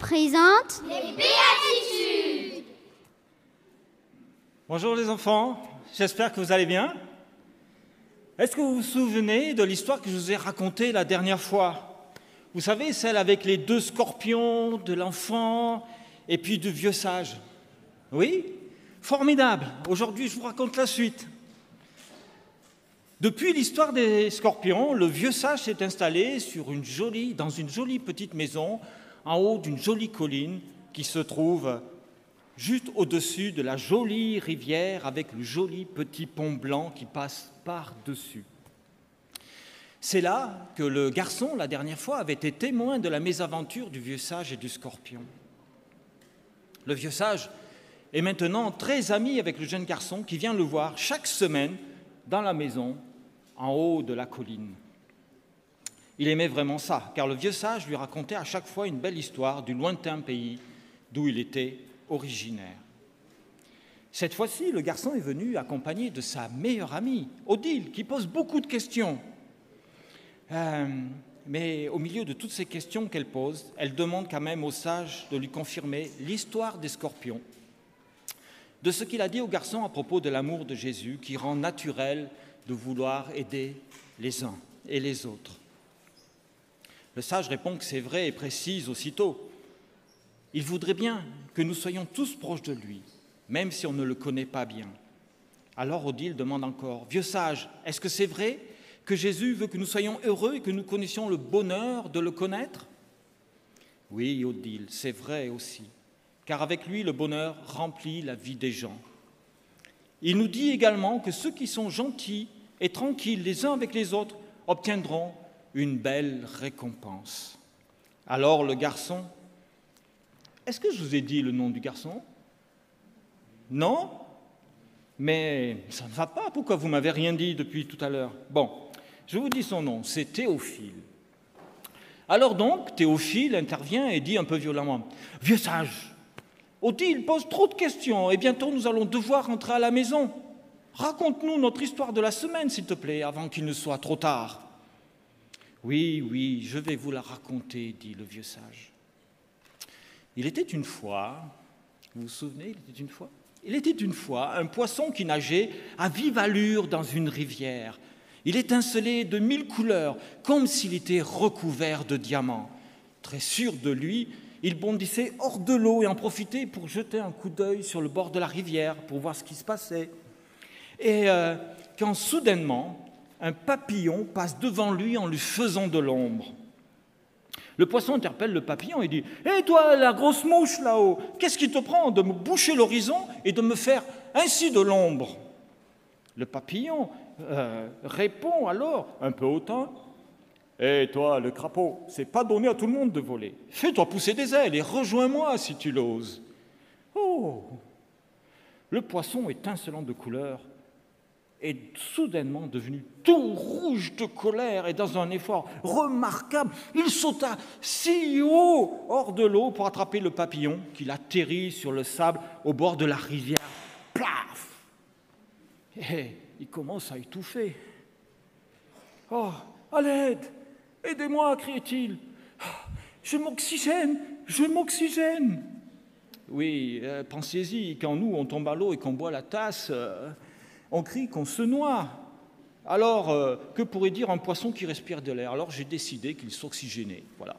présente les béatitudes. Bonjour les enfants, j'espère que vous allez bien. Est-ce que vous vous souvenez de l'histoire que je vous ai racontée la dernière fois? Vous savez, celle avec les deux scorpions, de l'enfant et puis du vieux sage. Oui? Formidable. Aujourd'hui, je vous raconte la suite. Depuis l'histoire des scorpions, le vieux sage s'est installé dans une jolie petite maison en haut d'une jolie colline qui se trouve juste au-dessus de la jolie rivière avec le joli petit pont blanc qui passe par-dessus. C'est là que le garçon, la dernière fois, avait été témoin de la mésaventure du vieux sage et du scorpion. Le vieux sage est maintenant très ami avec le jeune garçon qui vient le voir chaque semaine dans la maison en haut de la colline. Il aimait vraiment ça, car le vieux sage lui racontait à chaque fois une belle histoire du lointain pays d'où il était originaire. Cette fois-ci, le garçon est venu accompagné de sa meilleure amie, Odile, qui pose beaucoup de questions. Euh, mais au milieu de toutes ces questions qu'elle pose, elle demande quand même au sage de lui confirmer l'histoire des scorpions, de ce qu'il a dit au garçon à propos de l'amour de Jésus qui rend naturel de vouloir aider les uns et les autres. Le sage répond que c'est vrai et précise aussitôt. Il voudrait bien que nous soyons tous proches de lui, même si on ne le connaît pas bien. Alors Odile demande encore, Vieux sage, est-ce que c'est vrai que Jésus veut que nous soyons heureux et que nous connaissions le bonheur de le connaître? Oui, Odile, c'est vrai aussi, car avec lui le bonheur remplit la vie des gens. Il nous dit également que ceux qui sont gentils et tranquilles les uns avec les autres obtiendront une belle récompense. Alors le garçon, est-ce que je vous ai dit le nom du garçon? Non? Mais ça ne va pas, pourquoi vous m'avez rien dit depuis tout à l'heure? Bon, je vous dis son nom, c'est Théophile. Alors donc, Théophile intervient et dit un peu violemment, Vieux sage, Odile pose trop de questions et bientôt nous allons devoir rentrer à la maison. Raconte-nous notre histoire de la semaine, s'il te plaît, avant qu'il ne soit trop tard. Oui, oui, je vais vous la raconter, dit le vieux sage. Il était une fois, vous vous souvenez, il était une fois? Il était une fois un poisson qui nageait à vive allure dans une rivière. Il étincelait de mille couleurs, comme s'il était recouvert de diamants. Très sûr de lui, il bondissait hors de l'eau et en profitait pour jeter un coup d'œil sur le bord de la rivière pour voir ce qui se passait. Et euh, quand soudainement, un papillon passe devant lui en lui faisant de l'ombre. Le poisson interpelle le papillon et dit Hé toi, la grosse mouche là-haut, qu'est-ce qui te prend de me boucher l'horizon et de me faire ainsi de l'ombre? Le papillon euh, répond alors, un peu hautain Hé toi, le crapaud, c'est pas donné à tout le monde de voler. Fais-toi pousser des ailes et rejoins-moi si tu l'oses. Oh Le poisson, étincelant de couleur, est soudainement devenu tout rouge de colère et dans un effort remarquable, il sauta si haut hors de l'eau pour attraper le papillon qu'il atterrit sur le sable au bord de la rivière. Plaf Et il commence à étouffer. Oh, à l'aide Aidez-moi, criait-il. Je m'oxygène, je m'oxygène. Oui, euh, pensez-y, quand nous, on tombe à l'eau et qu'on boit la tasse, euh, on crie qu'on se noie. Alors, euh, que pourrait dire un poisson qui respire de l'air? Alors, j'ai décidé qu'il s'oxygénait. Voilà.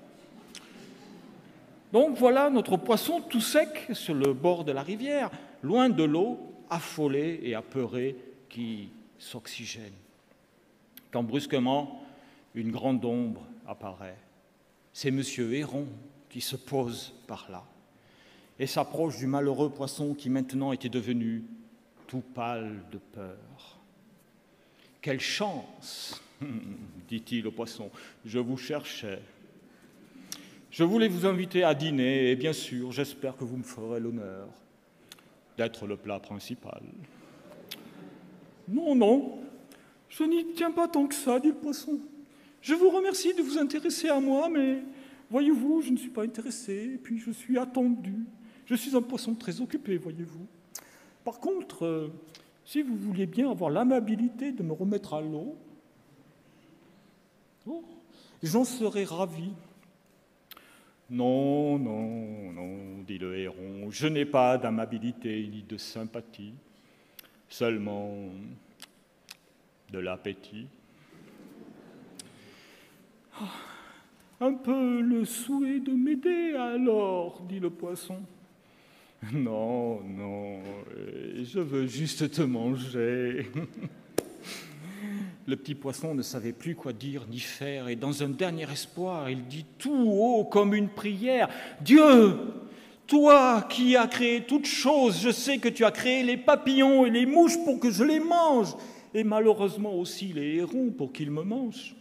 Donc, voilà notre poisson tout sec sur le bord de la rivière, loin de l'eau, affolé et apeuré, qui s'oxygène. Quand brusquement, une grande ombre apparaît. C'est M. Héron qui se pose par là et s'approche du malheureux poisson qui maintenant était devenu tout pâle de peur. Quelle chance, dit-il au poisson, je vous cherchais. Je voulais vous inviter à dîner et bien sûr, j'espère que vous me ferez l'honneur d'être le plat principal. Non, non, je n'y tiens pas tant que ça, dit le poisson. Je vous remercie de vous intéresser à moi, mais voyez-vous, je ne suis pas intéressé, puis je suis attendu. Je suis un poisson très occupé, voyez-vous. Par contre, euh, si vous vouliez bien avoir l'amabilité de me remettre à l'eau, oh, j'en serais ravi. Non, non, non, dit le héron, je n'ai pas d'amabilité ni de sympathie, seulement de l'appétit. Ah, un peu le souhait de m'aider alors, dit le poisson. Non, non, je veux juste te manger. Le petit poisson ne savait plus quoi dire ni faire, et dans un dernier espoir, il dit tout haut comme une prière, Dieu, toi qui as créé toutes choses, je sais que tu as créé les papillons et les mouches pour que je les mange, et malheureusement aussi les hérons pour qu'ils me mangent.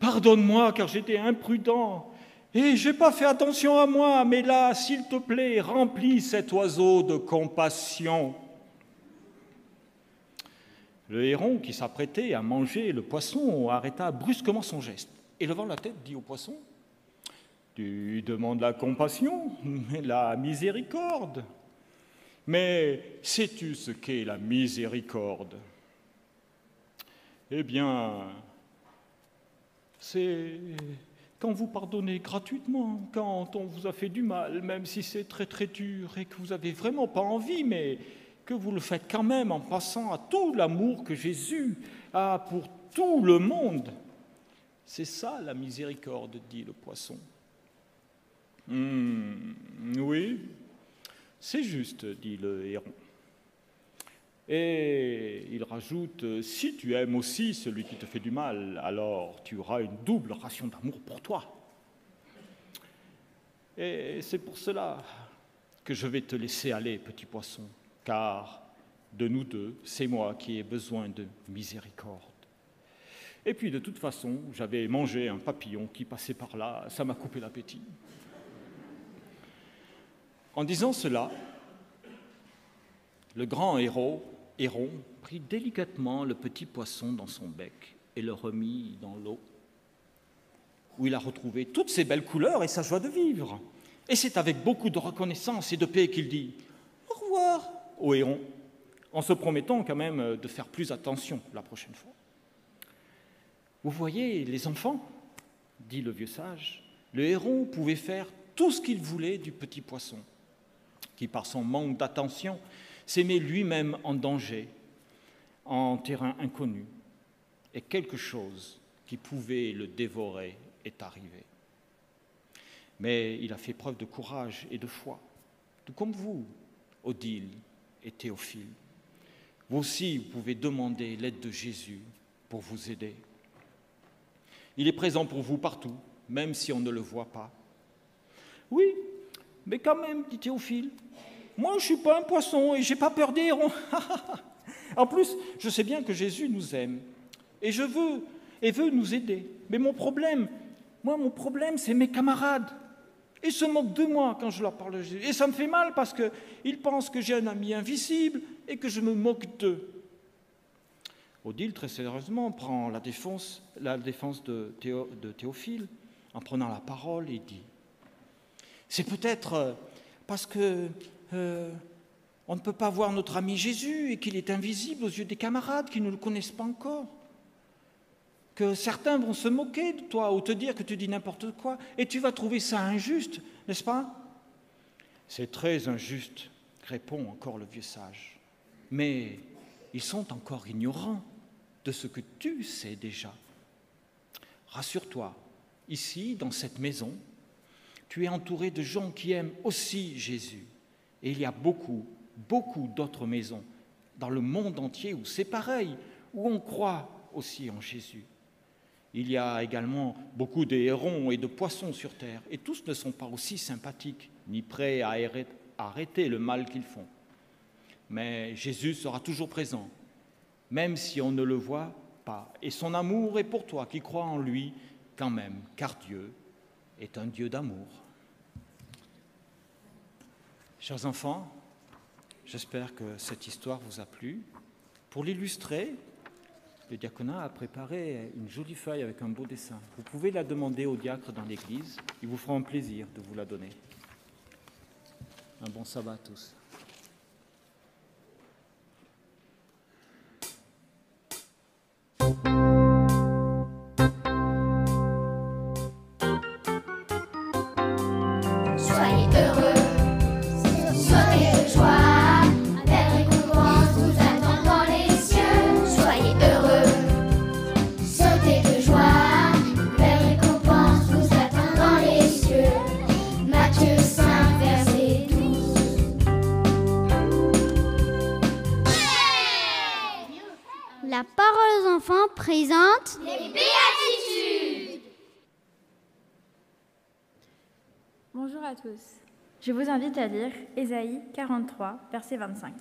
Pardonne-moi car j'étais imprudent, et j'ai pas fait attention à moi, mais là, s'il te plaît, remplis cet oiseau de compassion. Le héron qui s'apprêtait à manger le poisson arrêta brusquement son geste et levant la tête dit au poisson Tu demandes la compassion, la miséricorde. Mais sais-tu ce qu'est la miséricorde? Eh bien, c'est quand vous pardonnez gratuitement, quand on vous a fait du mal, même si c'est très très dur et que vous n'avez vraiment pas envie, mais que vous le faites quand même en passant à tout l'amour que Jésus a pour tout le monde. C'est ça la miséricorde, dit le poisson. Hmm, oui, c'est juste, dit le héron. Et il rajoute, si tu aimes aussi celui qui te fait du mal, alors tu auras une double ration d'amour pour toi. Et c'est pour cela que je vais te laisser aller, petit poisson car de nous deux, c'est moi qui ai besoin de miséricorde. Et puis de toute façon, j'avais mangé un papillon qui passait par là, ça m'a coupé l'appétit. En disant cela, le grand héros, héron prit délicatement le petit poisson dans son bec et le remit dans l'eau, où il a retrouvé toutes ses belles couleurs et sa joie de vivre. Et c'est avec beaucoup de reconnaissance et de paix qu'il dit Au revoir, au héron, en se promettant quand même de faire plus attention la prochaine fois. Vous voyez, les enfants, dit le vieux sage, le héron pouvait faire tout ce qu'il voulait du petit poisson, qui par son manque d'attention s'aimait lui-même en danger, en terrain inconnu, et quelque chose qui pouvait le dévorer est arrivé. Mais il a fait preuve de courage et de foi, tout comme vous, Odile, et Théophile. Vous aussi, vous pouvez demander l'aide de Jésus pour vous aider. Il est présent pour vous partout, même si on ne le voit pas. Oui, mais quand même, dit Théophile, moi je ne suis pas un poisson et j'ai pas peur des hérons. en plus, je sais bien que Jésus nous aime et je veux et veut nous aider. Mais mon problème, moi mon problème, c'est mes camarades. Ils se moquent de moi quand je leur parle de Jésus. Et ça me fait mal parce qu'ils pensent que j'ai un ami invisible et que je me moque d'eux. Odile, très sérieusement, prend la défense, la défense de, Théophile en prenant la parole et dit C'est peut-être euh, parce que euh, on ne peut pas voir notre ami Jésus et qu'il est invisible aux yeux des camarades qui ne le connaissent pas encore que certains vont se moquer de toi ou te dire que tu dis n'importe quoi, et tu vas trouver ça injuste, n'est-ce pas? C'est très injuste, répond encore le vieux sage. Mais ils sont encore ignorants de ce que tu sais déjà. Rassure-toi, ici, dans cette maison, tu es entouré de gens qui aiment aussi Jésus. Et il y a beaucoup, beaucoup d'autres maisons dans le monde entier où c'est pareil, où on croit aussi en Jésus. Il y a également beaucoup de hérons et de poissons sur terre, et tous ne sont pas aussi sympathiques, ni prêts à arrêter le mal qu'ils font. Mais Jésus sera toujours présent, même si on ne le voit pas. Et son amour est pour toi qui crois en lui quand même, car Dieu est un Dieu d'amour. Chers enfants, j'espère que cette histoire vous a plu. Pour l'illustrer, le diaconat a préparé une jolie feuille avec un beau dessin. Vous pouvez la demander au diacre dans l'église, il vous fera un plaisir de vous la donner. Un bon sabbat à tous. Présente les béatitudes. Bonjour à tous. Je vous invite à lire Ésaïe 43, verset 25.